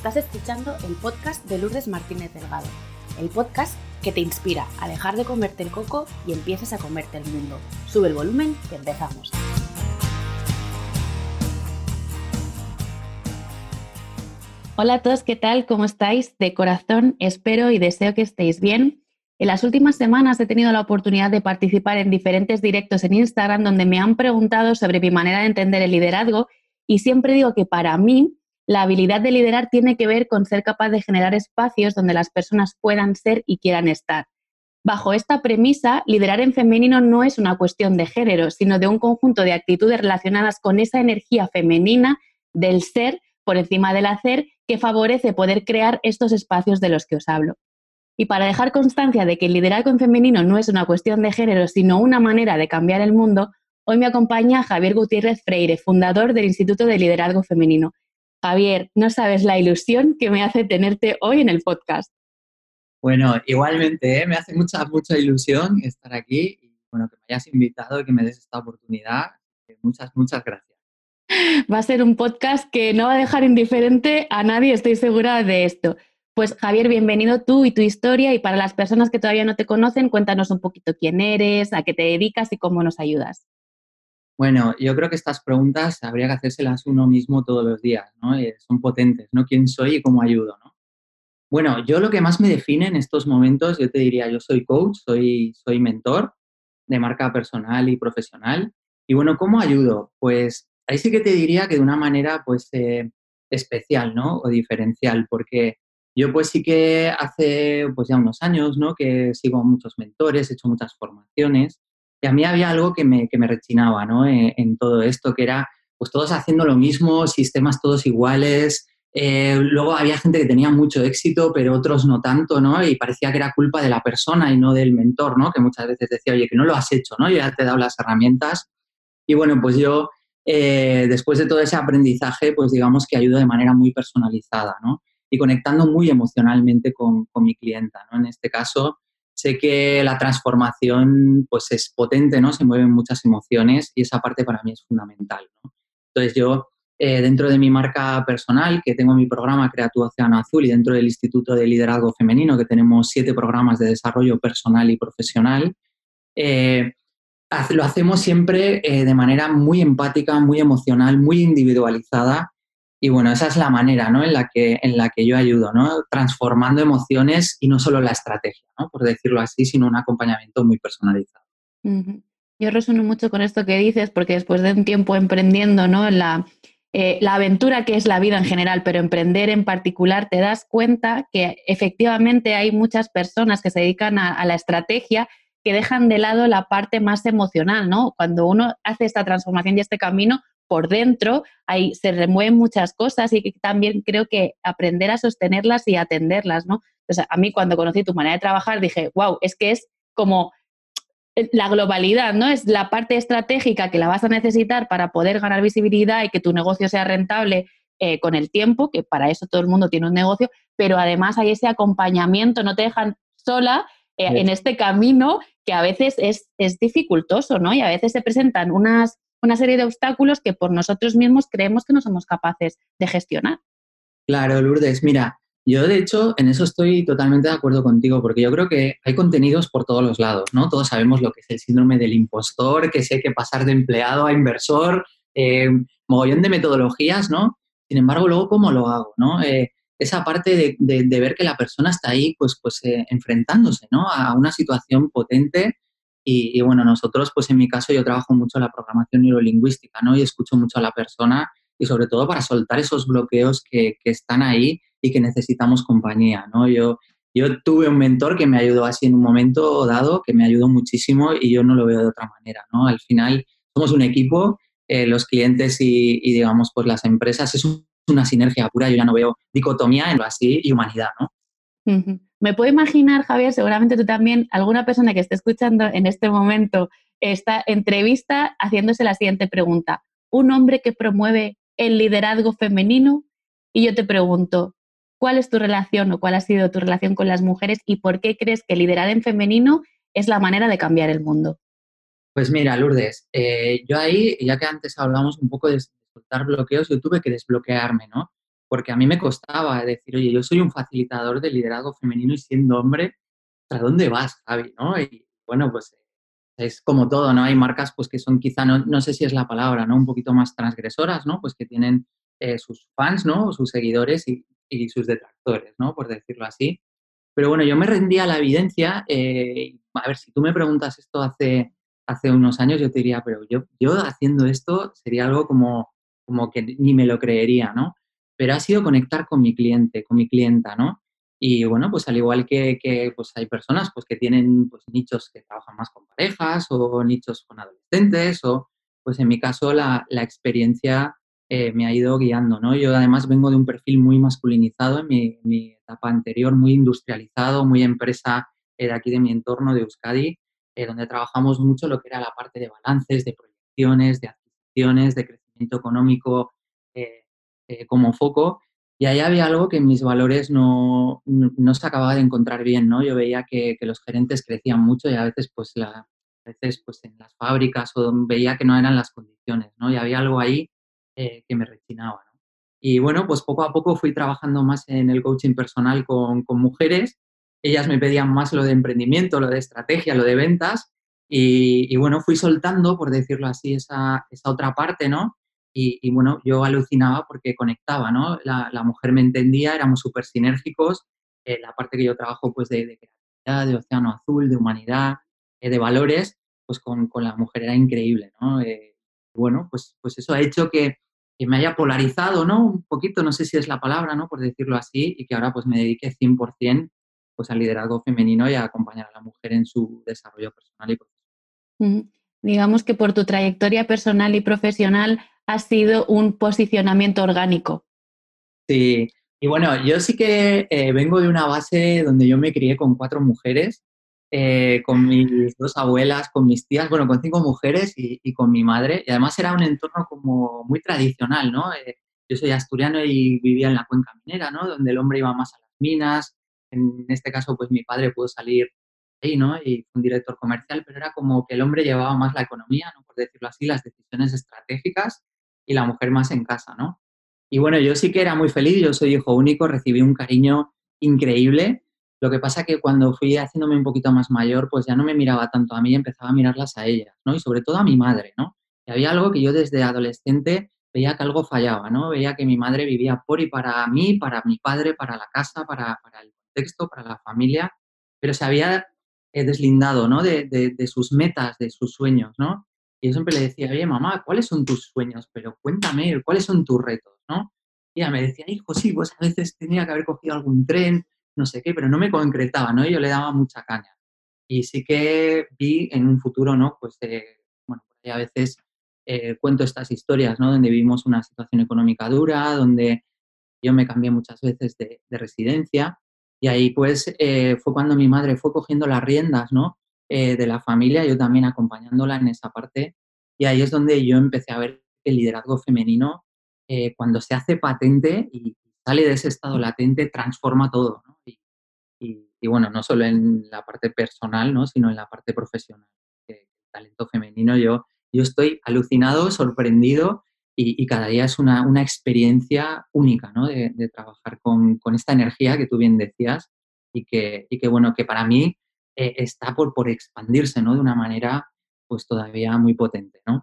Estás escuchando el podcast de Lourdes Martínez Delgado, el podcast que te inspira a dejar de comerte el coco y empieces a comerte el mundo. Sube el volumen que empezamos. Hola a todos, ¿qué tal? ¿Cómo estáis? De corazón espero y deseo que estéis bien. En las últimas semanas he tenido la oportunidad de participar en diferentes directos en Instagram donde me han preguntado sobre mi manera de entender el liderazgo y siempre digo que para mí la habilidad de liderar tiene que ver con ser capaz de generar espacios donde las personas puedan ser y quieran estar. Bajo esta premisa, liderar en femenino no es una cuestión de género, sino de un conjunto de actitudes relacionadas con esa energía femenina del ser por encima del hacer que favorece poder crear estos espacios de los que os hablo. Y para dejar constancia de que el liderazgo en femenino no es una cuestión de género, sino una manera de cambiar el mundo, hoy me acompaña Javier Gutiérrez Freire, fundador del Instituto de Liderazgo Femenino. Javier, no sabes la ilusión que me hace tenerte hoy en el podcast. Bueno, igualmente, ¿eh? me hace mucha, mucha ilusión estar aquí y bueno, que me hayas invitado y que me des esta oportunidad. Muchas, muchas gracias. Va a ser un podcast que no va a dejar indiferente a nadie, estoy segura de esto. Pues Javier, bienvenido tú y tu historia y para las personas que todavía no te conocen, cuéntanos un poquito quién eres, a qué te dedicas y cómo nos ayudas. Bueno, yo creo que estas preguntas habría que hacérselas uno mismo todos los días, ¿no? Eh, son potentes, ¿no? ¿Quién soy y cómo ayudo, ¿no? Bueno, yo lo que más me define en estos momentos, yo te diría, yo soy coach, soy, soy mentor de marca personal y profesional. Y bueno, ¿cómo ayudo? Pues ahí sí que te diría que de una manera, pues, eh, especial, ¿no? O diferencial, porque yo pues sí que hace, pues ya unos años, ¿no? Que sigo a muchos mentores, he hecho muchas formaciones y a mí había algo que me, que me rechinaba ¿no? en, en, todo esto, que era pues todos haciendo lo mismo, sistemas todos iguales. Eh, luego había gente que tenía mucho éxito, pero otros no tanto, ¿no? Y parecía que era culpa de la persona y no del mentor, ¿no? Que muchas veces decía, oye, que no lo has hecho, ¿no? Yo ya te he dado las herramientas. Y bueno, pues yo, eh, después de todo ese aprendizaje, pues digamos que ayudo de manera muy personalizada, ¿no? Y conectando muy emocionalmente con, con mi clienta, ¿no? En este caso, sé que la transformación pues es potente, ¿no? Se mueven muchas emociones y esa parte para mí es fundamental, ¿no? Entonces yo, eh, dentro de mi marca personal, que tengo mi programa Crea tu Océano Azul y dentro del Instituto de Liderazgo Femenino, que tenemos siete programas de desarrollo personal y profesional, eh, lo hacemos siempre eh, de manera muy empática, muy emocional, muy individualizada y bueno, esa es la manera ¿no? en, la que, en la que yo ayudo, ¿no? transformando emociones y no solo la estrategia, ¿no? por decirlo así, sino un acompañamiento muy personalizado. Yo resueno mucho con esto que dices, porque después de un tiempo emprendiendo ¿no? la, eh, la aventura que es la vida en general, pero emprender en particular, te das cuenta que efectivamente hay muchas personas que se dedican a, a la estrategia que dejan de lado la parte más emocional, ¿no? Cuando uno hace esta transformación y este camino, por dentro ahí se remueven muchas cosas y también creo que aprender a sostenerlas y atenderlas, ¿no? a mí cuando conocí tu manera de trabajar dije, wow, es que es como la globalidad, ¿no? Es la parte estratégica que la vas a necesitar para poder ganar visibilidad y que tu negocio sea rentable eh, con el tiempo, que para eso todo el mundo tiene un negocio, pero además hay ese acompañamiento, no te dejan sola eh, en este camino que a veces es, es dificultoso, ¿no? Y a veces se presentan unas una serie de obstáculos que por nosotros mismos creemos que no somos capaces de gestionar. Claro, Lourdes, mira, yo de hecho en eso estoy totalmente de acuerdo contigo, porque yo creo que hay contenidos por todos los lados, ¿no? Todos sabemos lo que es el síndrome del impostor, que sé que pasar de empleado a inversor, eh, mogollón de metodologías, ¿no? Sin embargo, luego, ¿cómo lo hago, no? Eh, esa parte de, ver que la persona está ahí, pues, pues eh, enfrentándose, ¿no? A una situación potente y, bueno, nosotros, pues en mi caso, yo trabajo mucho la programación neurolingüística, ¿no? Y escucho mucho a la persona y sobre todo para soltar esos bloqueos que, que están ahí y que necesitamos compañía, ¿no? Yo, yo tuve un mentor que me ayudó así en un momento dado, que me ayudó muchísimo y yo no lo veo de otra manera, ¿no? Al final somos un equipo, eh, los clientes y, y, digamos, pues las empresas, es una sinergia pura, yo ya no veo dicotomía en lo así y humanidad, ¿no? Me puedo imaginar, Javier, seguramente tú también, alguna persona que esté escuchando en este momento esta entrevista haciéndose la siguiente pregunta. Un hombre que promueve el liderazgo femenino y yo te pregunto, ¿cuál es tu relación o cuál ha sido tu relación con las mujeres y por qué crees que liderar en femenino es la manera de cambiar el mundo? Pues mira, Lourdes, eh, yo ahí, ya que antes hablamos un poco de soltar bloqueos, yo tuve que desbloquearme, ¿no? Porque a mí me costaba decir, oye, yo soy un facilitador de liderazgo femenino y siendo hombre, ¿a dónde vas, Javi? ¿no? Y bueno, pues es como todo, ¿no? Hay marcas pues que son quizá, no, no sé si es la palabra, ¿no? Un poquito más transgresoras, ¿no? Pues que tienen eh, sus fans, ¿no? Sus seguidores y, y, sus detractores, ¿no? Por decirlo así. Pero bueno, yo me rendía a la evidencia. Eh, a ver, si tú me preguntas esto hace, hace unos años, yo te diría, pero yo, yo haciendo esto sería algo como, como que ni me lo creería, ¿no? Pero ha sido conectar con mi cliente, con mi clienta, ¿no? Y bueno, pues al igual que, que pues hay personas pues, que tienen pues, nichos que trabajan más con parejas o nichos con adolescentes o pues en mi caso la, la experiencia eh, me ha ido guiando, ¿no? Yo además vengo de un perfil muy masculinizado en mi, etapa anterior, muy industrializado, muy empresa eh, de aquí de mi entorno, de Euskadi, eh, donde trabajamos mucho lo que era la parte de balances, de proyecciones, de adquisiciones, de crecimiento económico como foco. Y ahí había algo que mis valores no, no, se acababa de encontrar bien, ¿no? Yo veía que, los gerentes crecían mucho y a veces, pues, a veces, pues, en las fábricas o veía que no eran las condiciones, ¿no? Y había algo ahí eh, que me rechinaba. Y bueno, pues poco a poco fui trabajando más en el coaching personal con, con, mujeres. Ellas me pedían más lo de emprendimiento, lo de estrategia, lo de ventas. Y, bueno, fui soltando, por decirlo así, esa, esa otra parte, ¿no? Y, y, bueno, yo alucinaba porque conectaba, ¿no? La, la mujer me entendía, éramos súper sinérgicos. Eh, la parte que yo trabajo, pues, de, de, creatividad, de océano azul, de humanidad, eh, de valores, pues con, con, la mujer era increíble, ¿no? bueno, pues, pues eso ha hecho que, que me haya polarizado, ¿no? Un poquito, no sé si es la palabra, ¿no? Por decirlo así, y que ahora pues me dedique 100% pues al liderazgo femenino y a acompañar a la mujer en su desarrollo personal y profesional. Digamos que por tu trayectoria personal y profesional ha sido un posicionamiento orgánico. Sí, y bueno, yo sí que eh, vengo de una base donde yo me crié con cuatro mujeres eh, con mis dos abuelas, con mis tías, bueno, con cinco mujeres y, con mi madre. Y además era un entorno como muy tradicional, ¿no? Eh, yo soy asturiano y vivía en la cuenca minera, ¿no? Donde el hombre iba más a las minas. En este caso, pues mi padre pudo salir ahí, ¿no? Y fue un director comercial, pero era como que el hombre llevaba más la economía, ¿no? Por decirlo así, las decisiones estratégicas y la mujer más en casa, ¿no? Y bueno, yo sí que era muy feliz, yo soy hijo único, recibí un cariño increíble lo que pasa que cuando fui haciéndome un poquito más mayor, pues ya no me miraba tanto a mí, empezaba a mirarlas a ellas, ¿no? Y sobre todo a mi madre, ¿no? Y había algo que yo desde adolescente veía que algo fallaba, ¿no? Veía que mi madre vivía por y para mí, para mi padre, para la casa, para, el contexto, para la familia, pero se había eh, deslindado, ¿no? De, de, sus metas, de sus sueños, ¿no? Y yo siempre le decía, oye, mamá, ¿cuáles son tus sueños? Pero cuéntame, ¿cuáles son tus retos, ¿no? Y ella me decía, hijo, sí, pues a veces tenía que haber cogido algún tren, no sé qué, pero no me concretaba, ¿no? Yo le daba mucha caña. Y sí que vi en un futuro, ¿no? Pues, eh, bueno, a veces eh, cuento estas historias, ¿no? Donde vivimos una situación económica dura, donde yo me cambié muchas veces de, residencia y ahí pues eh, fue cuando mi madre fue cogiendo las riendas, ¿no? De la familia, yo también acompañándola en esa parte y ahí es donde yo empecé a ver el liderazgo femenino cuando se hace patente y sale de ese estado latente, transforma todo, y, bueno, no solo en la parte personal, ¿no? sino en la parte profesional. Talento femenino, yo, yo estoy alucinado, sorprendido y, cada día es una, una experiencia única ¿no? de, de trabajar con, con, esta energía que tú bien decías y que, y que bueno, que para mí eh, está por, por expandirse ¿no? de una manera pues todavía muy potente. ¿no?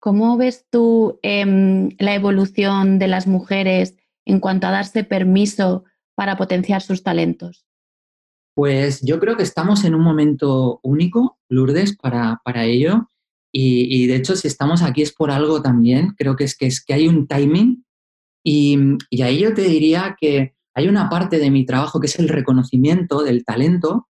¿Cómo ves tú eh, la evolución de las mujeres en cuanto a darse permiso para potenciar sus talentos? Pues yo creo que estamos en un momento único, Lourdes, para, para ello. Y, y, de hecho, si estamos aquí es por algo también. Creo que es que, es que hay un timing. Y, y ahí yo te diría que hay una parte de mi trabajo que es el reconocimiento del talento,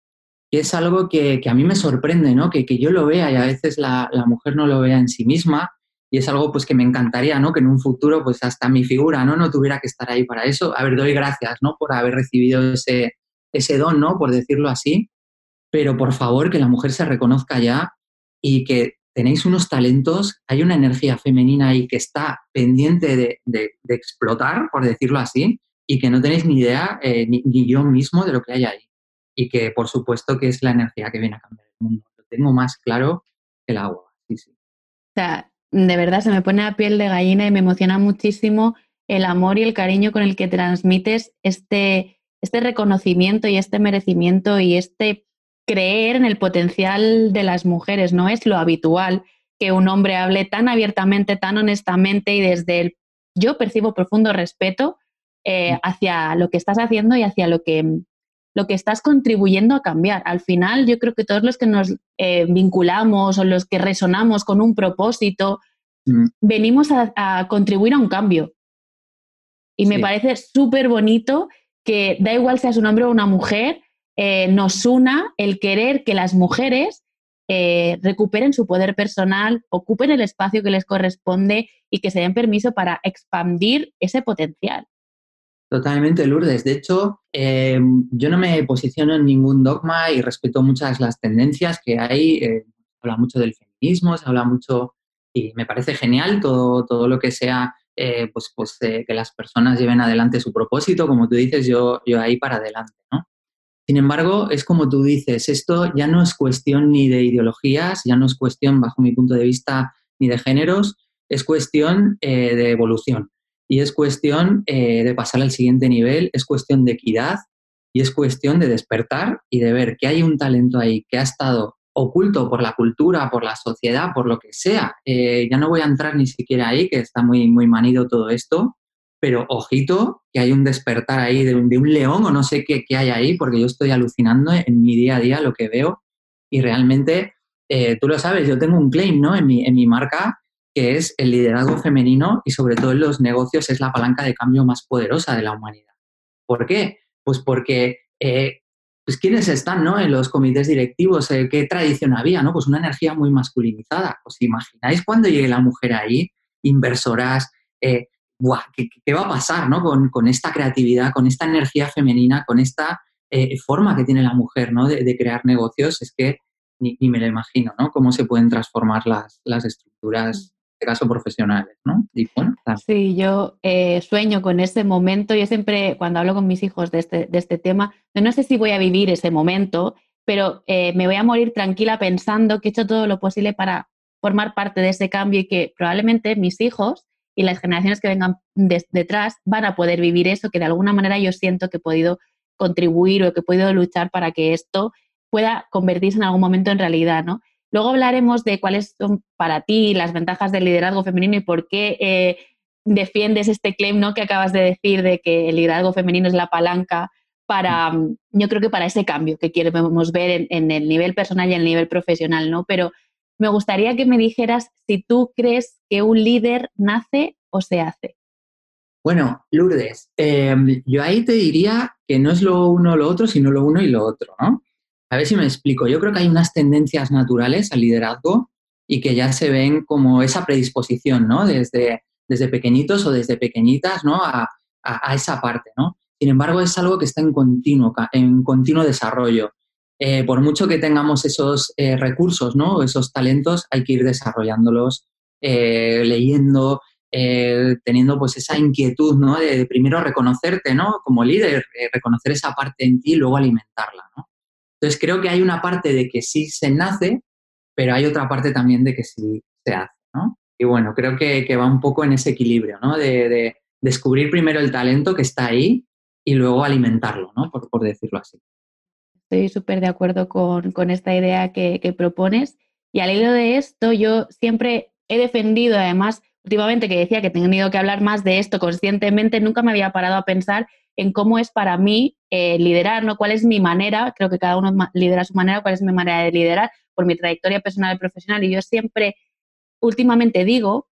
que es algo que, que a mí me sorprende, ¿no? Que, que, yo lo vea y a veces la, la mujer no lo vea en sí misma y es algo pues que me encantaría, ¿no? Que en un futuro pues hasta mi figura, ¿no? No tuviera que estar ahí para eso. A ver, doy gracias, ¿no? Por haber recibido ese, ese don, ¿no? Por decirlo así. Pero por favor que la mujer se reconozca ya y que tenéis unos talentos, hay una energía femenina ahí que está pendiente de, de, de explotar, por decirlo así, y que no tenéis ni idea, eh, ni, ni yo mismo, de lo que hay ahí. Y que por supuesto que es la energía que viene a cambiar el mundo. Lo tengo más claro que el agua. Sí, sí. O sea, de verdad se me pone a piel de gallina y me emociona muchísimo el amor y el cariño con el que transmites este, este reconocimiento y este merecimiento y este creer en el potencial de las mujeres. No es lo habitual que un hombre hable tan abiertamente, tan honestamente y desde el yo percibo profundo respeto eh, mm. hacia lo que estás haciendo y hacia lo que, lo que estás contribuyendo a cambiar. Al final, yo creo que todos los que nos eh, vinculamos o los que resonamos con un propósito, mm. venimos a, contribuir a un cambio. Y me parece súper bonito que da igual seas un hombre o una mujer, eh, nos una el querer que las mujeres eh, recuperen su poder personal, ocupen el espacio que les corresponde y que se den permiso para expandir ese potencial. Totalmente, Lourdes. De hecho, eh, yo no me posiciono en ningún dogma y respeto muchas las tendencias que hay. se habla mucho del feminismo, se habla mucho y me parece genial todo, todo lo que sea pues, pues que las personas lleven adelante su propósito, como tú dices, yo, yo ahí para adelante. Sin embargo, es como tú dices, esto ya no es cuestión ni de ideologías, ya no es cuestión, bajo mi punto de vista, ni de géneros, es cuestión eh, de evolución y es cuestión eh, de pasar al siguiente nivel, es cuestión de equidad y es cuestión de despertar y de ver que hay un talento ahí que ha estado oculto por la cultura, por la sociedad, por lo que sea. Eh, ya no voy a entrar ni siquiera ahí, que está muy, muy manido todo esto, pero ojito que hay un despertar ahí de un, de un león o no sé qué, qué, hay ahí, porque yo estoy alucinando en mi día a día lo que veo y realmente, eh, tú lo sabes, yo tengo un claim ¿no? en, mi, en mi marca que es el liderazgo femenino y sobre todo en los negocios es la palanca de cambio más poderosa de la humanidad. ¿Por qué? Pues porque, eh, pues ¿quiénes están ¿no? en los comités directivos? Eh, ¿Qué tradición había? ¿no? Pues una energía muy masculinizada. ¿Os imagináis cuando llegue la mujer ahí? Inversoras, ¿qué, va a pasar ¿no? con, esta creatividad, con esta energía femenina, con esta eh, forma que tiene la mujer ¿no? de, crear negocios? Es que ni, me lo imagino, ¿no? Cómo se pueden transformar las, las estructuras, caso profesionales, ¿no? sí, yo eh, sueño con ese momento. Yo siempre, cuando hablo con mis hijos de este, de este tema, no sé si voy a vivir ese momento, pero eh, me voy a morir tranquila pensando que he hecho todo lo posible para formar parte de ese cambio y que probablemente mis hijos y las generaciones que vengan detrás van a poder vivir eso que de alguna manera yo siento que he podido contribuir o que he podido luchar para que esto pueda convertirse en algún momento en realidad, ¿no? Luego hablaremos de cuáles son para ti las ventajas del liderazgo femenino y por qué eh, defiendes este claim ¿no? que acabas de decir de que el liderazgo femenino es la palanca para, yo creo que para ese cambio que queremos ver en, en, el nivel personal y en el nivel profesional, ¿no? Pero me gustaría que me dijeras si tú crees que un líder nace o se hace. Bueno, Lourdes, em, yo ahí te diría que no es lo uno o lo otro, sino lo uno y lo otro, ¿no? A ver si me explico. Yo creo que hay unas tendencias naturales al liderazgo y que ya se ven como esa predisposición, ¿no? Desde, desde pequeñitos o desde pequeñitas, ¿no? A, esa parte, ¿no? Sin embargo, es algo que está en continuo, en continuo desarrollo. Eh, por mucho que tengamos esos eh, recursos, ¿no? esos talentos, hay que ir desarrollándolos, eh, leyendo, teniendo pues esa inquietud ¿no? de, primero reconocerte ¿no? como líder, reconocer esa parte en ti y luego alimentarla. ¿no? Entonces creo que hay una parte de que sí se nace, pero hay otra parte también de que sí se hace. ¿no? Y bueno, creo que, que, va un poco en ese equilibrio, ¿no? de, de, descubrir primero el talento que está ahí y luego alimentarlo, ¿no? por, por decirlo así. Estoy súper de acuerdo con, esta idea que, propones. Y al hilo de esto, yo siempre he defendido, además, últimamente que decía que he tenido que hablar más de esto conscientemente, nunca me había parado a pensar en cómo es para mí eh, liderar, ¿no? ¿Cuál es mi manera? Creo que cada uno lidera su manera, ¿cuál es mi manera de liderar? Por mi trayectoria personal y profesional. Y yo siempre, últimamente digo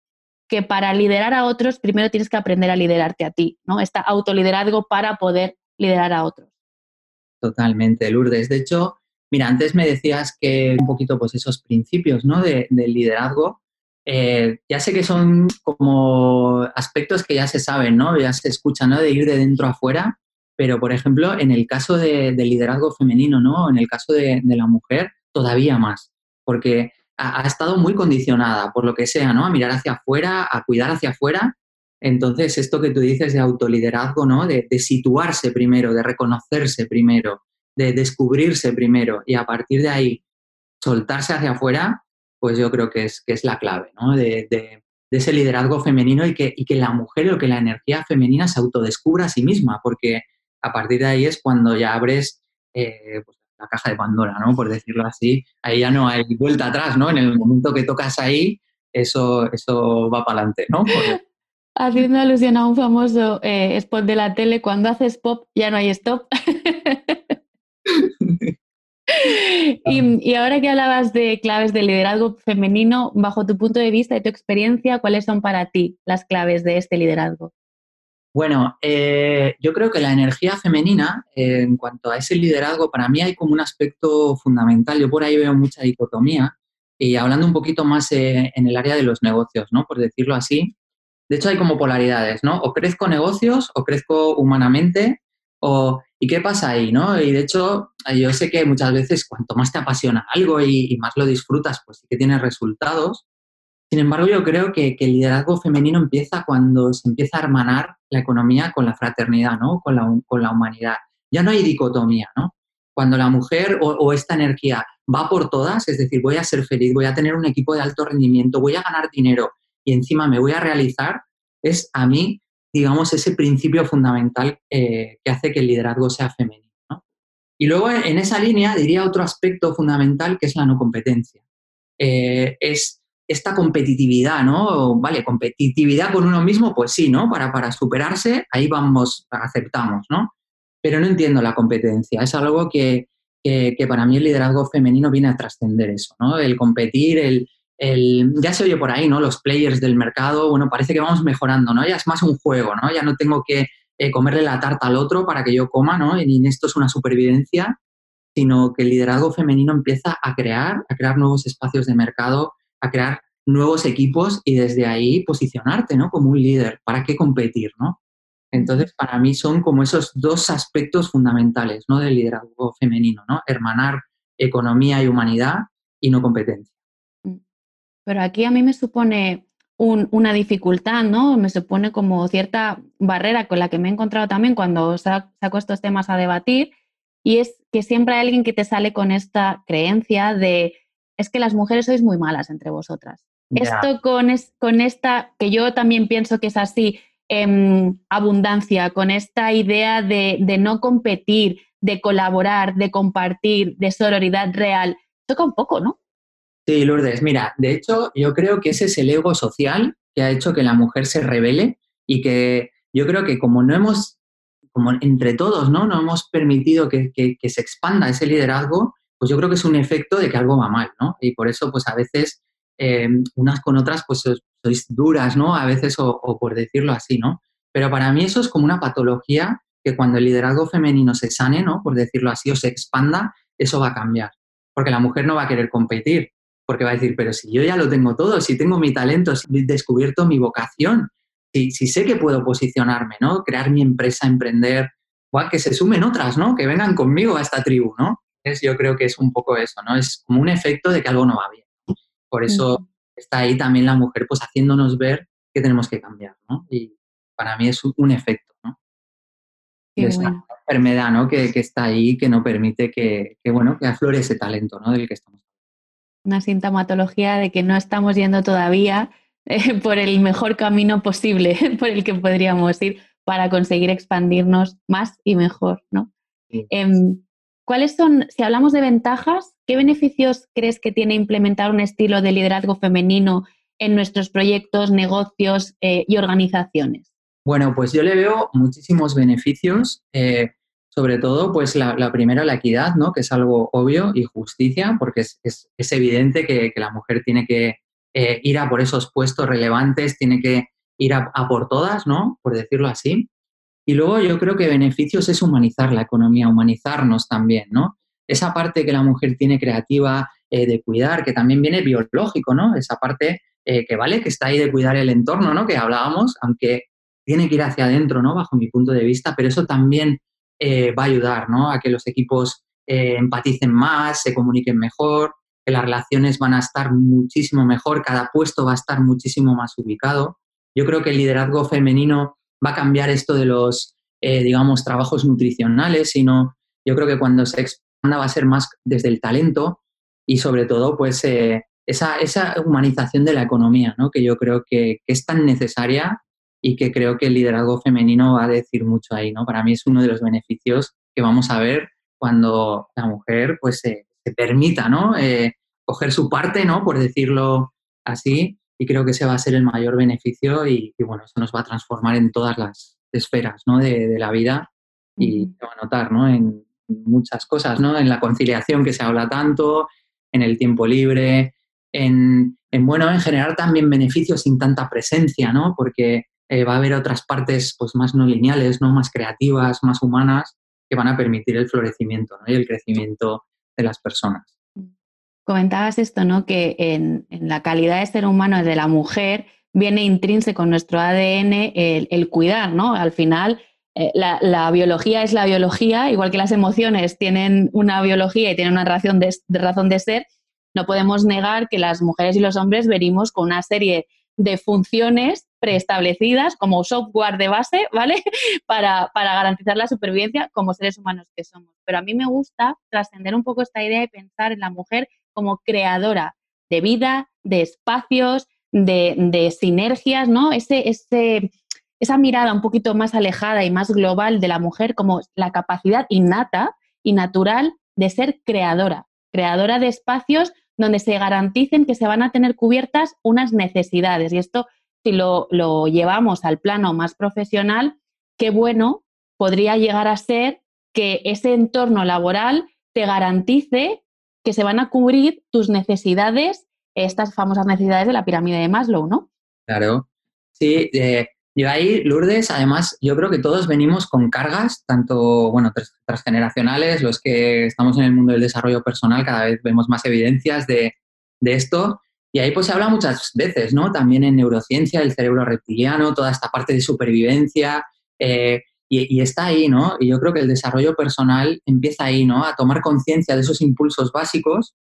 que para liderar a otros, primero tienes que aprender a liderarte a ti, ¿no? Esta autoliderazgo para poder liderar a otros. Totalmente, Lourdes. De hecho, mira, antes me decías que un poquito pues esos principios ¿no? de, del liderazgo, eh, ya sé que son como aspectos que ya se saben, ¿no? Ya se escuchan, ¿no? De ir de dentro a afuera, pero por ejemplo, en el caso del liderazgo femenino, ¿no? En el caso de, la mujer, todavía más, porque ha, estado muy condicionada por lo que sea, ¿no? A mirar hacia afuera, a cuidar hacia afuera entonces, esto que tú dices de autoliderazgo, ¿no? De, situarse primero, de reconocerse primero, de descubrirse primero y a partir de ahí soltarse hacia afuera, pues yo creo que es, que es la clave, ¿no? De, de ese liderazgo femenino y que, y que la mujer o que la energía femenina se autodescubra a sí misma, porque a partir de ahí es cuando ya abres eh, pues, la caja de Pandora, ¿no? Por decirlo así. Ahí ya no hay vuelta atrás, ¿no? En el momento que tocas ahí, eso, eso va para adelante, ¿no? Haciendo alusión a un famoso eh, spot de la tele, cuando haces pop ya no hay stop. y, y, ahora que hablabas de claves de liderazgo femenino, bajo tu punto de vista y tu experiencia, ¿cuáles son para ti las claves de este liderazgo? Bueno, eh, yo creo que la energía femenina, eh, en cuanto a ese liderazgo, para mí hay como un aspecto fundamental. Yo por ahí veo mucha dicotomía y hablando un poquito más eh, en el área de los negocios, ¿no? Por decirlo así. De hecho, hay como polaridades, ¿no? O crezco negocios o crezco humanamente o, ¿y qué pasa ahí, no? Y de hecho, yo sé que muchas veces cuanto más te apasiona algo y, más lo disfrutas, pues sí que tienes resultados. Sin embargo, yo creo que, el liderazgo femenino empieza cuando se empieza a hermanar la economía con la fraternidad, ¿no? Con la, con la humanidad. Ya no hay dicotomía, ¿no? Cuando la mujer o, esta energía va por todas, es decir, voy a ser feliz, voy a tener un equipo de alto rendimiento, voy a ganar dinero y encima me voy a realizar, es a mí, digamos, ese principio fundamental eh, que hace que el liderazgo sea femenino. ¿no? Y luego en esa línea diría otro aspecto fundamental que es la no competencia. Eh, es esta competitividad, ¿no? Vale, competitividad con uno mismo, pues sí, ¿no? Para, para superarse, ahí vamos, aceptamos, ¿no? Pero no entiendo la competencia. Es algo que, para mí el liderazgo femenino viene a trascender eso, ¿no? El competir, el, el, ya se oye por ahí, ¿no? Los players del mercado, bueno, parece que vamos mejorando, ¿no? Ya es más un juego, ¿no? Ya no tengo que eh, comerle la tarta al otro para que yo coma, ¿no? Y esto es una supervivencia, sino que el liderazgo femenino empieza a crear, a crear nuevos espacios de mercado, a crear nuevos equipos y desde ahí posicionarte, ¿no? Como un líder, ¿para qué competir, no? Entonces, para mí son como esos dos aspectos fundamentales, ¿no? Del liderazgo femenino, ¿no? Hermanar economía y humanidad y no competencia. Pero aquí a mí me supone una dificultad, ¿no? Me supone como cierta barrera con la que me he encontrado también cuando saco estos temas a debatir y es que siempre hay alguien que te sale con esta creencia de es que las mujeres sois muy malas entre vosotras. Esto con, con esta, que yo también pienso que es así, abundancia, con esta idea de, no competir, de colaborar, de compartir, de sororidad real, toca un poco, ¿no? Sí, Lourdes, mira, de hecho yo creo que ese es el ego social que ha hecho que la mujer se revele y que yo creo que como no hemos, como entre todos, ¿no? No hemos permitido que, se expanda ese liderazgo, pues yo creo que es un efecto de que algo va mal, ¿no? Y por eso, pues a veces, eh, unas con otras, pues sois duras, ¿no? A veces, o, por decirlo así, ¿no? Pero para mí eso es como una patología que cuando el liderazgo femenino se sane, ¿no? Por decirlo así, o se expanda, eso va a cambiar. Porque la mujer no va a querer competir, porque va a decir, pero si yo ya lo tengo todo, si tengo mi talento, si he descubierto mi vocación, si, si sé que puedo posicionarme, ¿no? Crear mi empresa, emprender, que se sumen otras, ¿no? Que vengan conmigo a esta tribu, ¿no? yo creo que es un poco eso, ¿no? Es como un efecto de que algo no va bien. Por eso está ahí también la mujer, pues haciéndonos ver que tenemos que cambiar, ¿no? Y para mí es un efecto, ¿no? esa enfermedad, ¿no? Que, está ahí, que no permite que, bueno, que aflore ese talento, ¿no? Del que estamos Una sintomatología de que no estamos yendo todavía eh, por el mejor camino posible por el que podríamos ir para conseguir expandirnos más y mejor, ¿no? Em, ¿Cuáles son, si hablamos de ventajas, qué beneficios crees que tiene implementar un estilo de liderazgo femenino en nuestros proyectos, negocios eh, y organizaciones? Bueno, pues yo le veo muchísimos beneficios, eh, sobre todo, pues la, primera, la equidad, ¿no? Que es algo obvio y justicia, porque es, evidente que, la mujer tiene que eh, ir a por esos puestos relevantes, tiene que ir a, a por todas, ¿no? Por decirlo así. Y luego yo creo que beneficios es humanizar la economía, humanizarnos también, ¿no? Esa parte que la mujer tiene creativa eh, de cuidar, que también viene biológico, ¿no? Esa parte eh, que vale, que está ahí de cuidar el entorno, ¿no? Que hablábamos, aunque tiene que ir hacia adentro, ¿no? Bajo mi punto de vista, pero eso también eh, va a ayudar, ¿no? A que los equipos empaticen más, se comuniquen mejor, que las relaciones van a estar muchísimo mejor, cada puesto va a estar muchísimo más ubicado. Yo creo que el liderazgo femenino va a cambiar esto de los, eh, digamos, trabajos nutricionales, sino yo creo que cuando se expanda va a ser más desde el talento y sobre todo, pues, eh, esa, esa humanización de la economía, ¿no? que yo creo que, es tan necesaria y que creo que el liderazgo femenino va a decir mucho ahí. ¿no? Para mí es uno de los beneficios que vamos a ver cuando la mujer pues, se, permita ¿no? Eh, coger su parte, ¿no? por decirlo así, y creo que ese va a ser el mayor beneficio y, bueno, eso nos va a transformar en todas las esferas ¿no? de, la vida y se va a notar ¿no? en muchas cosas, ¿no? en la conciliación que se habla tanto, en el tiempo libre, en, bueno, en generar también beneficios sin tanta presencia, ¿no? Porque eh, va a haber otras partes pues, más no lineales, ¿no? Más creativas, más humanas, que van a permitir el florecimiento y el crecimiento de las personas. Comentabas esto, ¿no? Que en, la calidad de ser humano de la mujer viene intrínseco en nuestro ADN el, cuidar, ¿no? Al final, eh, la, biología es la biología, igual que las emociones tienen una biología y tienen una razón de, razón de ser, no podemos negar que las mujeres y los hombres venimos con una serie de funciones preestablecidas como software de base, ¿vale? Para, garantizar la supervivencia como seres humanos que somos. Pero a mí me gusta trascender un poco esta idea y pensar en la mujer como creadora de vida, de espacios, de, sinergias, ¿no? Ese, ese, esa mirada un poquito más alejada y más global de la mujer como la capacidad innata y natural de ser creadora, creadora de espacios donde se garanticen que se van a tener cubiertas unas necesidades. Y esto, si lo, llevamos al plano más profesional, qué bueno podría llegar a ser que ese entorno laboral te garantice que se van a cubrir tus necesidades, estas famosas necesidades de la pirámide de Maslow, ¿no? Claro. Sí, eh, yo ahí, Lourdes, además, yo creo que todos venimos con cargas, tanto, bueno, transgeneracionales, los que estamos en el mundo del desarrollo personal, cada vez vemos más evidencias de, esto. Y ahí pues se habla muchas veces, ¿no? También en neurociencia, el cerebro reptiliano, toda esta parte de supervivencia, eh, y, está ahí, ¿no? Y yo creo que el desarrollo personal empieza ahí, ¿no? A tomar conciencia de esos impulsos básicos,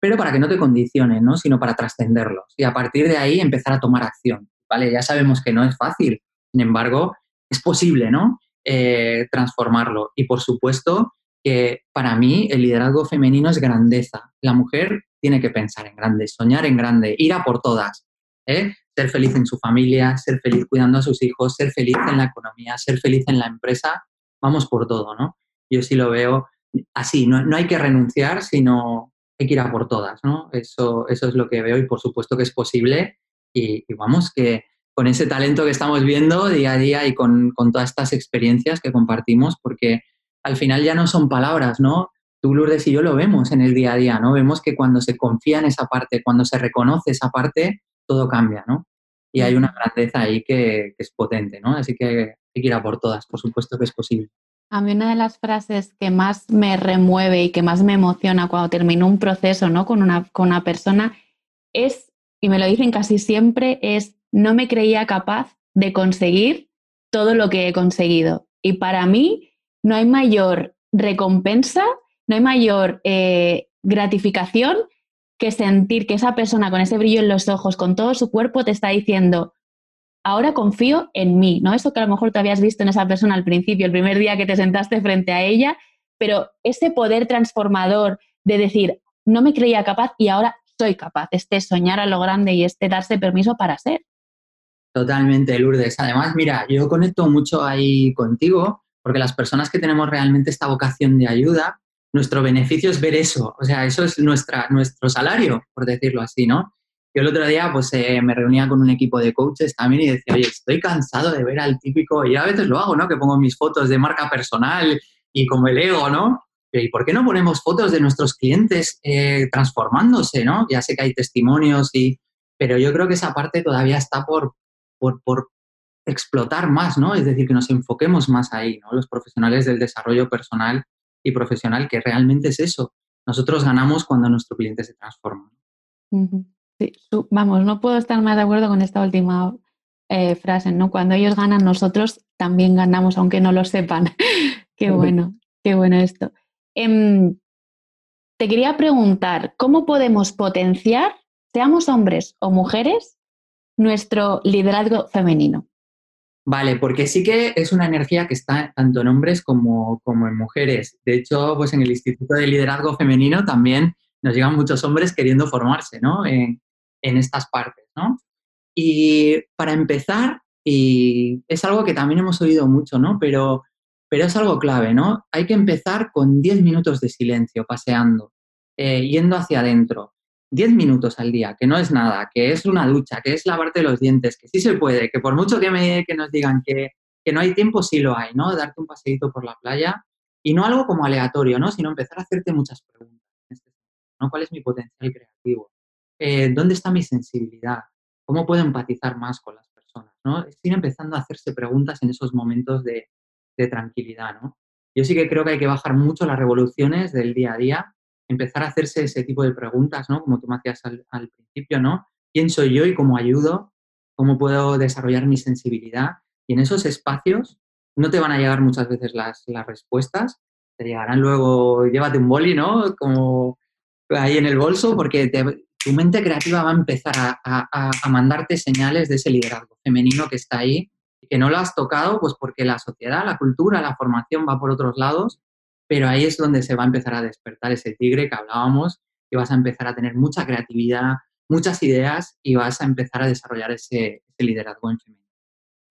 pero para que no te condicionen, ¿no? Sino para trascenderlos. Y a partir de ahí empezar a tomar acción. ¿vale? Ya sabemos que no es fácil, sin embargo, es posible, ¿no? Eh, transformarlo. Y por supuesto que para mí el liderazgo femenino es grandeza. La mujer tiene que pensar en grande, soñar en grande, ir a por todas. ¿eh? Ser feliz en su familia, ser feliz cuidando a sus hijos, ser feliz en la economía, ser feliz en la empresa. Vamos por todo, ¿no? Yo sí lo veo así, no, no hay que renunciar, sino hay que ir a por todas, ¿no? Eso, eso es lo que veo y por supuesto que es posible y, vamos, que con ese talento que estamos viendo día a día y con, todas estas experiencias que compartimos, porque al final ya no son palabras, ¿no? Tú, Lourdes y yo lo vemos en el día a día, ¿no? Vemos que cuando se confía en esa parte, cuando se reconoce esa parte, todo cambia, ¿no? Y hay una grandeza ahí que, es potente, ¿no? Así que hay que ir a por todas, por supuesto que es posible. A mí una de las frases que más me remueve y que más me emociona cuando termino un proceso ¿no? con, una, con una persona es y me lo dicen casi siempre, es no me creía capaz de conseguir todo lo que he conseguido. Y para mí no hay mayor recompensa, no hay mayor eh, gratificación que sentir que esa persona con ese brillo en los ojos, con todo su cuerpo, te está diciendo, ahora confío en mí, ¿no? Eso que a lo mejor te habías visto en esa persona al principio, el primer día que te sentaste frente a ella, pero ese poder transformador de decir, no me creía capaz y ahora soy capaz, este soñar a lo grande y este darse permiso para ser. Totalmente, Lourdes. Además, mira, yo conecto mucho ahí contigo, porque las personas que tenemos realmente esta vocación de ayuda, nuestro beneficio es ver eso, o sea, eso es nuestra, nuestro salario, por decirlo así, ¿no? Yo el otro día pues eh, me reunía con un equipo de coaches también y decía, oye, estoy cansado de ver al típico, y a veces lo hago, ¿no? Que pongo mis fotos de marca personal y como el ego, ¿no? ¿y por qué no ponemos fotos de nuestros clientes eh, transformándose, ¿no? Ya sé que hay testimonios, y, pero yo creo que esa parte todavía está por, por, explotar más, ¿no? Es decir, que nos enfoquemos más ahí, ¿no? Los profesionales del desarrollo personal y profesional, que realmente es eso. Nosotros ganamos cuando nuestro cliente se transforma. Sí, vamos, no puedo estar más de acuerdo con esta última eh, frase, ¿no? Cuando ellos ganan, nosotros también ganamos, aunque no lo sepan. qué bueno, qué bueno esto. Em, te quería preguntar, ¿cómo podemos potenciar, seamos hombres o mujeres, nuestro liderazgo femenino? Vale, porque sí que es una energía que está tanto en hombres como, como en mujeres. De hecho, pues en el Instituto de Liderazgo Femenino también nos llegan muchos hombres queriendo formarse, ¿no? En, en estas partes, ¿no? Y para empezar, y es algo que también hemos oído mucho, ¿no? Pero, pero es algo clave, ¿no? Hay que empezar con 10 minutos de silencio, paseando, eh, yendo hacia adentro. 10 minutos al día, que no es nada, que es una ducha, que es lavarte los dientes, que sí se puede, que por mucho que, me, que nos digan que, que no hay tiempo, sí lo hay, ¿no? Darte un paseíto por la playa y no algo como aleatorio, ¿no? Sino empezar a hacerte muchas preguntas. Este ¿no? ¿Cuál es mi potencial creativo? Eh, ¿Dónde está mi sensibilidad? ¿Cómo puedo empatizar más con las personas? ¿no? Es ir empezando a hacerse preguntas en esos momentos de, tranquilidad. ¿no? Yo sí que creo que hay que bajar mucho las revoluciones del día a día, empezar a hacerse ese tipo de preguntas, ¿no? Como tú me hacías al, principio, ¿no? ¿Quién soy yo y cómo ayudo? ¿Cómo puedo desarrollar mi sensibilidad? Y en esos espacios no te van a llegar muchas veces las, respuestas, te llegarán luego, llévate un boli, ¿no? Como ahí en el bolso, porque tu mente creativa va a empezar a, mandarte señales de ese liderazgo femenino que está ahí y que no lo has tocado, pues porque la sociedad, la cultura, la formación va por otros lados, pero ahí es donde se va a empezar a despertar ese tigre que hablábamos y vas a empezar a tener mucha creatividad, muchas ideas y vas a empezar a desarrollar ese, liderazgo en femenino.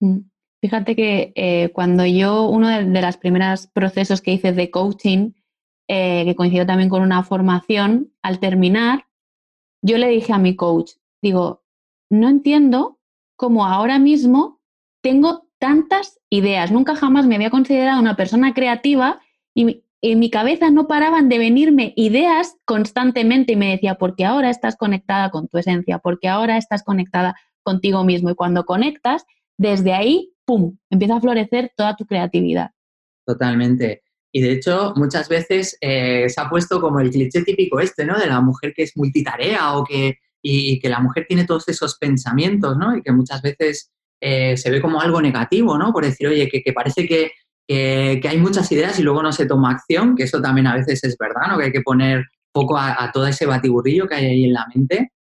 Mm. Fíjate que eh, cuando yo, uno de, los primeros procesos que hice de coaching, eh, que coincidió también con una formación, al terminar, yo le dije a mi coach, digo, no entiendo cómo ahora mismo tengo tantas ideas. Nunca jamás me había considerado una persona creativa y en mi cabeza no paraban de venirme ideas constantemente y me decía, porque ahora estás conectada con tu esencia, porque ahora estás conectada contigo mismo y cuando conectas, desde ahí, ¡pum!, empieza a florecer toda tu creatividad. Totalmente. Y de hecho, muchas veces eh, se ha puesto como el cliché típico este, ¿no? De la mujer que es multitarea o que, y, que la mujer tiene todos esos pensamientos, ¿no? Y que muchas veces eh, se ve como algo negativo, ¿no? Por decir, oye, que, parece que, que, hay muchas ideas y luego no se toma acción, que eso también a veces es verdad, ¿no? Que hay que poner poco a, todo ese batiburrillo que hay ahí en la mente.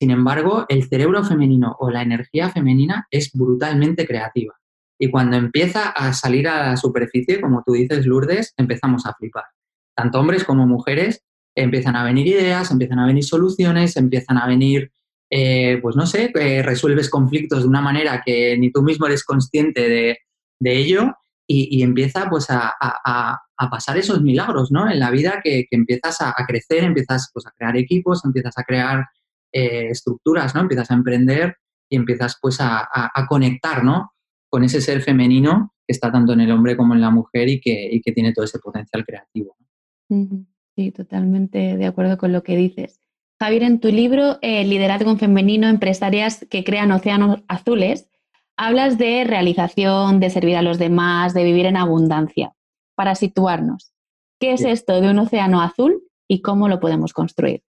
Sin embargo, el cerebro femenino o la energía femenina es brutalmente creativa. Y cuando empieza a salir a la superficie, como tú dices, Lourdes, empezamos a flipar. Tanto hombres como mujeres empiezan a venir ideas, empiezan a venir soluciones, empiezan a venir, eh, pues no sé, eh, resuelves conflictos de una manera que ni tú mismo eres consciente de, ello y, empieza pues a, pasar esos milagros, ¿no? En la vida que, empiezas a, crecer, empiezas pues a crear equipos, empiezas a crear eh, estructuras, ¿no? Empiezas a emprender y empiezas pues a, conectar, ¿no? con ese ser femenino que está tanto en el hombre como en la mujer y que, que tiene todo ese potencial creativo. Sí, totalmente de acuerdo con lo que dices. Javier, en tu libro eh, Liderazgo en Femenino, Empresarias que crean océanos azules, hablas de realización, de servir a los demás, de vivir en abundancia. Para situarnos, ¿qué es esto de un océano azul y cómo lo podemos construir?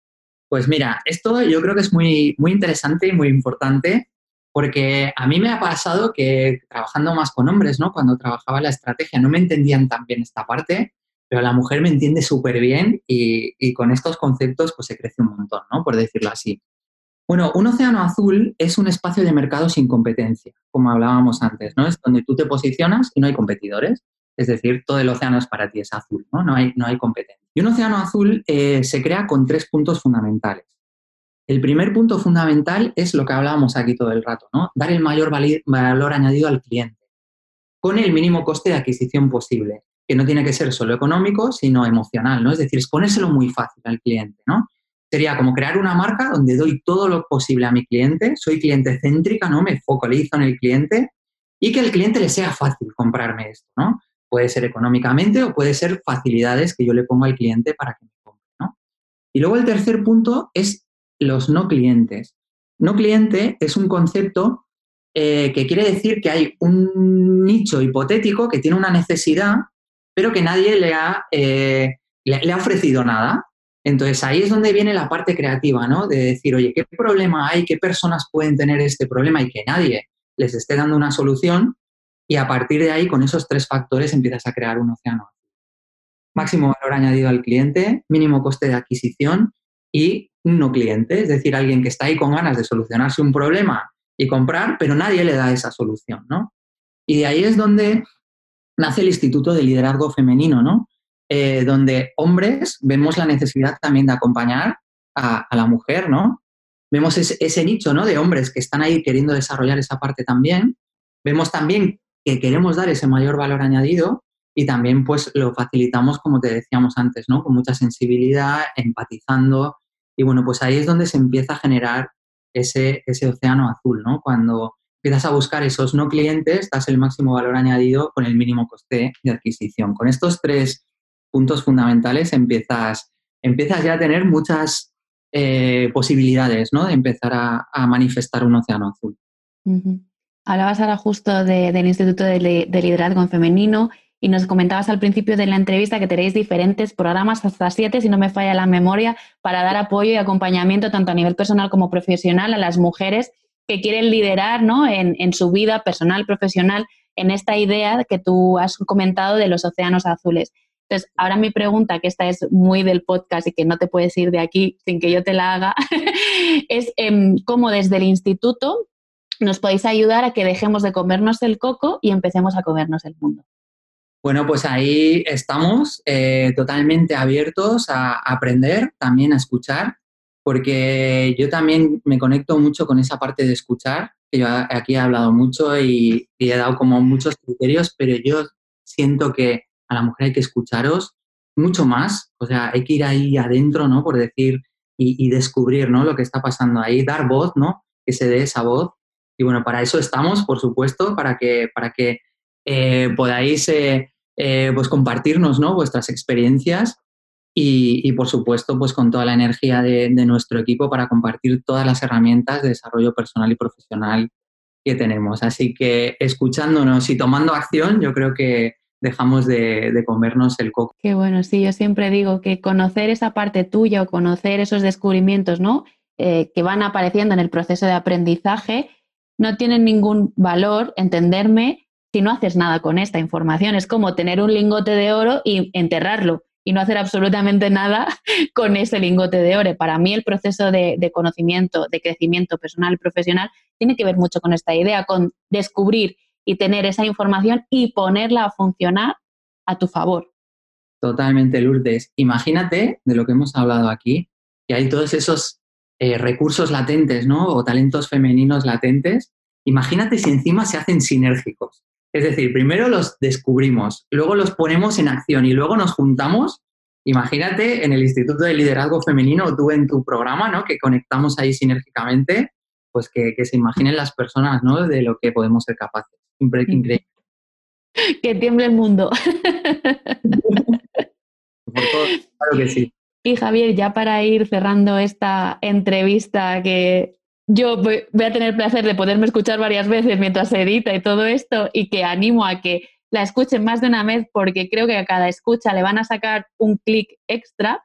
Pues mira, esto yo creo que es muy, muy interesante y muy importante porque a mí me ha pasado que trabajando más con hombres, ¿no? Cuando trabajaba la estrategia no me entendían tan bien esta parte, pero la mujer me entiende súper bien y, con estos conceptos pues se crece un montón, ¿no? Por decirlo así. Bueno, un océano azul es un espacio de mercado sin competencia, como hablábamos antes, ¿no? Es donde tú te posicionas y no hay competidores. Es decir, todo el océano es para ti, es azul, ¿no? No hay, no hay competencia. Y un océano azul eh, se crea con tres puntos fundamentales. El primer punto fundamental es lo que hablábamos aquí todo el rato, ¿no? Dar el mayor valor añadido al cliente, con el mínimo coste de adquisición posible, que no tiene que ser solo económico, sino emocional, ¿no? Es decir, es ponérselo muy fácil al cliente, ¿no? Sería como crear una marca donde doy todo lo posible a mi cliente, soy cliente céntrica, ¿no? Me focalizo en el cliente y que al cliente le sea fácil comprarme esto, ¿no? Puede ser económicamente o puede ser facilidades que yo le pongo al cliente para que me compre, ¿no? Y luego el tercer punto es los no clientes. No cliente es un concepto eh, que quiere decir que hay un nicho hipotético que tiene una necesidad, pero que nadie le ha, eh, le, ha ofrecido nada. Entonces ahí es donde viene la parte creativa, ¿no? De decir, oye, ¿qué problema hay? ¿Qué personas pueden tener este problema y que nadie les esté dando una solución? Y a partir de ahí, con esos tres factores, empiezas a crear un océano. Máximo valor añadido al cliente, mínimo coste de adquisición y no cliente, es decir, alguien que está ahí con ganas de solucionarse un problema y comprar, pero nadie le da esa solución, ¿no? Y de ahí es donde nace el Instituto de Liderazgo Femenino, ¿no? Eh, donde hombres vemos la necesidad también de acompañar a, la mujer, ¿no? Vemos ese, ese, nicho, ¿no? De hombres que están ahí queriendo desarrollar esa parte también. Vemos también que queremos dar ese mayor valor añadido y también pues lo facilitamos, como te decíamos antes, ¿no? Con mucha sensibilidad, empatizando y bueno, pues ahí es donde se empieza a generar ese, ese océano azul, ¿no? Cuando empiezas a buscar esos no clientes, das el máximo valor añadido con el mínimo coste de adquisición. Con estos tres puntos fundamentales empiezas, empiezas ya a tener muchas eh, posibilidades ¿no? de empezar a, manifestar un océano azul. Hablabas ahora justo del Instituto de, Liderazgo en Femenino y nos comentabas al principio de la entrevista que tenéis diferentes programas, hasta siete, si no me falla la memoria, para dar apoyo y acompañamiento tanto a nivel personal como profesional a las mujeres que quieren liderar ¿no? en, en su vida personal, profesional, en esta idea que tú has comentado de los océanos azules. Entonces, ahora mi pregunta, que esta es muy del podcast y que no te puedes ir de aquí sin que yo te la haga, es em, cómo desde el instituto nos podéis ayudar a que dejemos de comernos el coco y empecemos a comernos el mundo. Bueno, pues ahí estamos eh, totalmente abiertos a aprender, también a escuchar, porque yo también me conecto mucho con esa parte de escuchar, que yo aquí he hablado mucho y he dado como muchos criterios, pero yo siento que a la mujer hay que escucharos mucho más, o sea, hay que ir ahí adentro, ¿no? Por decir y, descubrir, ¿no? Lo que está pasando ahí, dar voz, ¿no? Que se dé esa voz. Y bueno, para eso estamos, por supuesto, para que, para que eh, podáis eh, eh, pues compartirnos, ¿no? Vuestras experiencias y, por supuesto, pues con toda la energía de nuestro equipo para compartir todas las herramientas de desarrollo personal y profesional que tenemos. Así que escuchándonos y tomando acción, yo creo que, dejamos de, comernos el coco. Qué bueno, sí, yo siempre digo que conocer esa parte tuya o conocer esos descubrimientos, ¿no? Eh, que van apareciendo en el proceso de aprendizaje, no tienen ningún valor, entenderme, si no haces nada con esta información. Es como tener un lingote de oro y enterrarlo y no hacer absolutamente nada con ese lingote de oro. Para mí el proceso de, de conocimiento, de crecimiento personal y profesional tiene que ver mucho con esta idea, con descubrir y tener esa información y ponerla a funcionar a tu favor. Totalmente, Lourdes. Imagínate de lo que hemos hablado aquí, que hay todos esos eh, recursos latentes, ¿no? O talentos femeninos latentes. Imagínate si encima se hacen sinérgicos. Es decir, primero los descubrimos, luego los ponemos en acción y luego nos juntamos. Imagínate en el Instituto de Liderazgo Femenino o tú en tu programa, ¿no? Que conectamos ahí sinérgicamente, pues que, que se imaginen las personas, ¿no? De lo que podemos ser capaces increíble. Que tiemble el mundo. claro que sí. Y Javier, ya para ir cerrando esta entrevista que yo voy a tener el placer de poderme escuchar varias veces mientras se edita y todo esto y que animo a que la escuchen más de una vez porque creo que a cada escucha le van a sacar un clic extra.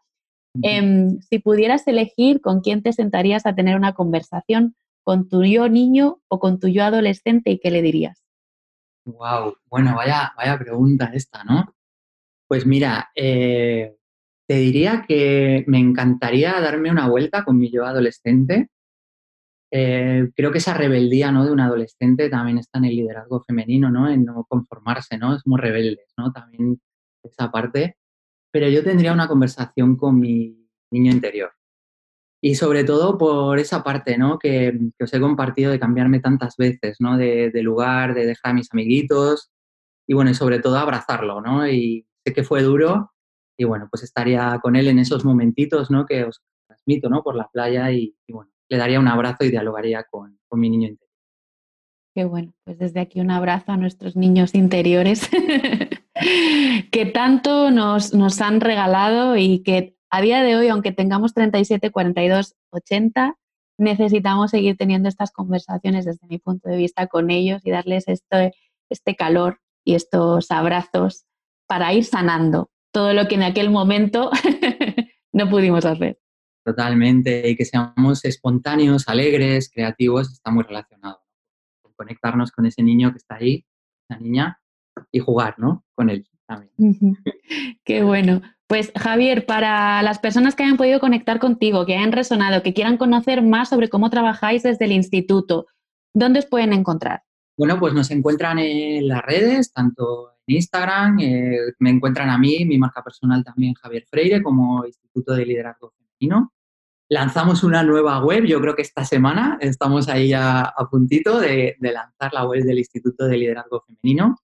Em, si pudieras elegir con quién te sentarías a tener una conversación, con tu yo niño o con tu yo adolescente y qué le dirías. Wow, bueno, vaya, vaya pregunta esta, ¿no? Pues mira, eh, te diría que me encantaría darme una vuelta con mi yo adolescente. Eh, creo que esa rebeldía ¿no? de un adolescente también está en el liderazgo femenino, ¿no? En no conformarse, ¿no? Es muy rebelde, ¿no? También esa parte. Pero yo tendría una conversación con mi niño interior. Y sobre todo por esa parte, ¿no? Que, os he compartido de cambiarme tantas veces, ¿no? De, lugar, de dejar a mis amiguitos y bueno, y sobre todo abrazarlo, ¿no? Y sé que fue duro y bueno, pues estaría con él en esos momentitos, ¿no? Que os transmito, ¿no? Por la playa y, bueno, le daría un abrazo y dialogaría con, con mi niño interior. Qué bueno, pues desde aquí un abrazo a nuestros niños interiores que tanto nos, nos han regalado y que a día de hoy, aunque tengamos 37, 42, 80, necesitamos seguir teniendo estas conversaciones desde mi punto de vista con ellos y darles este, este calor y estos abrazos para ir sanando todo lo que en aquel momento no pudimos hacer. Totalmente, y que seamos espontáneos, alegres, creativos, está muy relacionado. Conectarnos con ese niño que está ahí, esa niña, y jugar, ¿no? Con él también. Qué bueno. Pues Javier, para las personas que hayan podido conectar contigo, que hayan resonado, que quieran conocer más sobre cómo trabajáis desde el instituto, ¿dónde os pueden encontrar? Bueno, pues nos encuentran en las redes, tanto en Instagram, eh, me encuentran a mí, mi marca personal también Javier Freire, como Instituto de Liderazgo Femenino. lanzamos una nueva web, yo creo que esta semana estamos ahí a, puntito de, lanzar la web del Instituto de Liderazgo Femenino.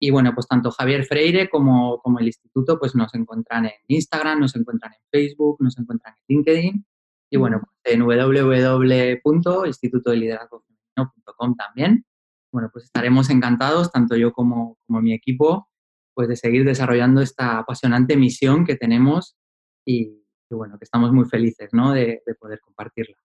Y bueno, pues tanto Javier Freire como, como el instituto pues nos encuentran en Instagram, nos encuentran en Facebook, nos encuentran en LinkedIn y bueno, pues en www.institutodeliderazgofemenino.com también. Bueno, pues estaremos encantados, tanto yo como, como mi equipo, pues de seguir desarrollando esta apasionante misión que tenemos y, bueno, que estamos muy felices ¿no? de, de poder compartirla.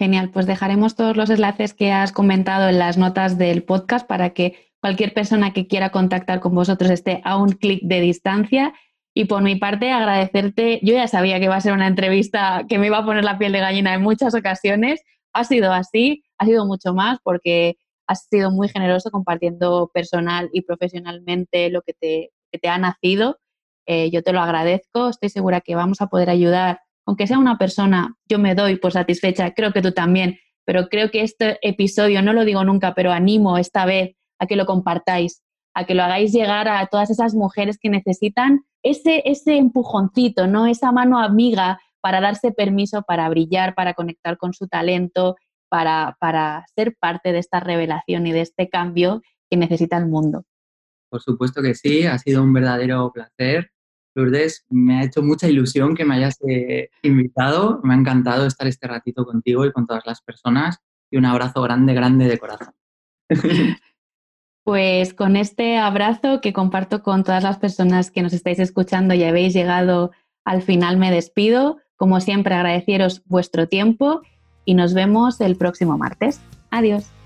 Genial, pues dejaremos todos los enlaces que has comentado en las notas del podcast para que cualquier persona que quiera contactar con vosotros esté a un clic de distancia. Y por mi parte, agradecerte. Yo ya sabía que iba a ser una entrevista que me iba a poner la piel de gallina en muchas ocasiones. Ha sido así, ha sido mucho más porque has sido muy generoso compartiendo personal y profesionalmente lo que te, te ha nacido. Eh, yo te lo agradezco. Estoy segura que vamos a poder ayudar, aunque sea una persona, yo me doy por satisfecha, creo que tú también, pero creo que este episodio, no lo digo nunca, pero animo esta vez a que lo compartáis, a que lo hagáis llegar a todas esas mujeres que necesitan ese, ese empujoncito, ¿no? Esa mano amiga para darse permiso para brillar, para conectar con su talento, para, para ser parte de esta revelación y de este cambio que necesita el mundo. Por supuesto que sí, ha sido un verdadero placer. Lourdes, me ha hecho mucha ilusión que me hayas eh, invitado. Me ha encantado estar este ratito contigo y con todas las personas. Y un abrazo grande, grande de corazón. Pues con este abrazo que comparto con todas las personas que nos estáis escuchando y habéis llegado al final, me despido. Como siempre, agradeceros vuestro tiempo y nos vemos el próximo martes. Adiós.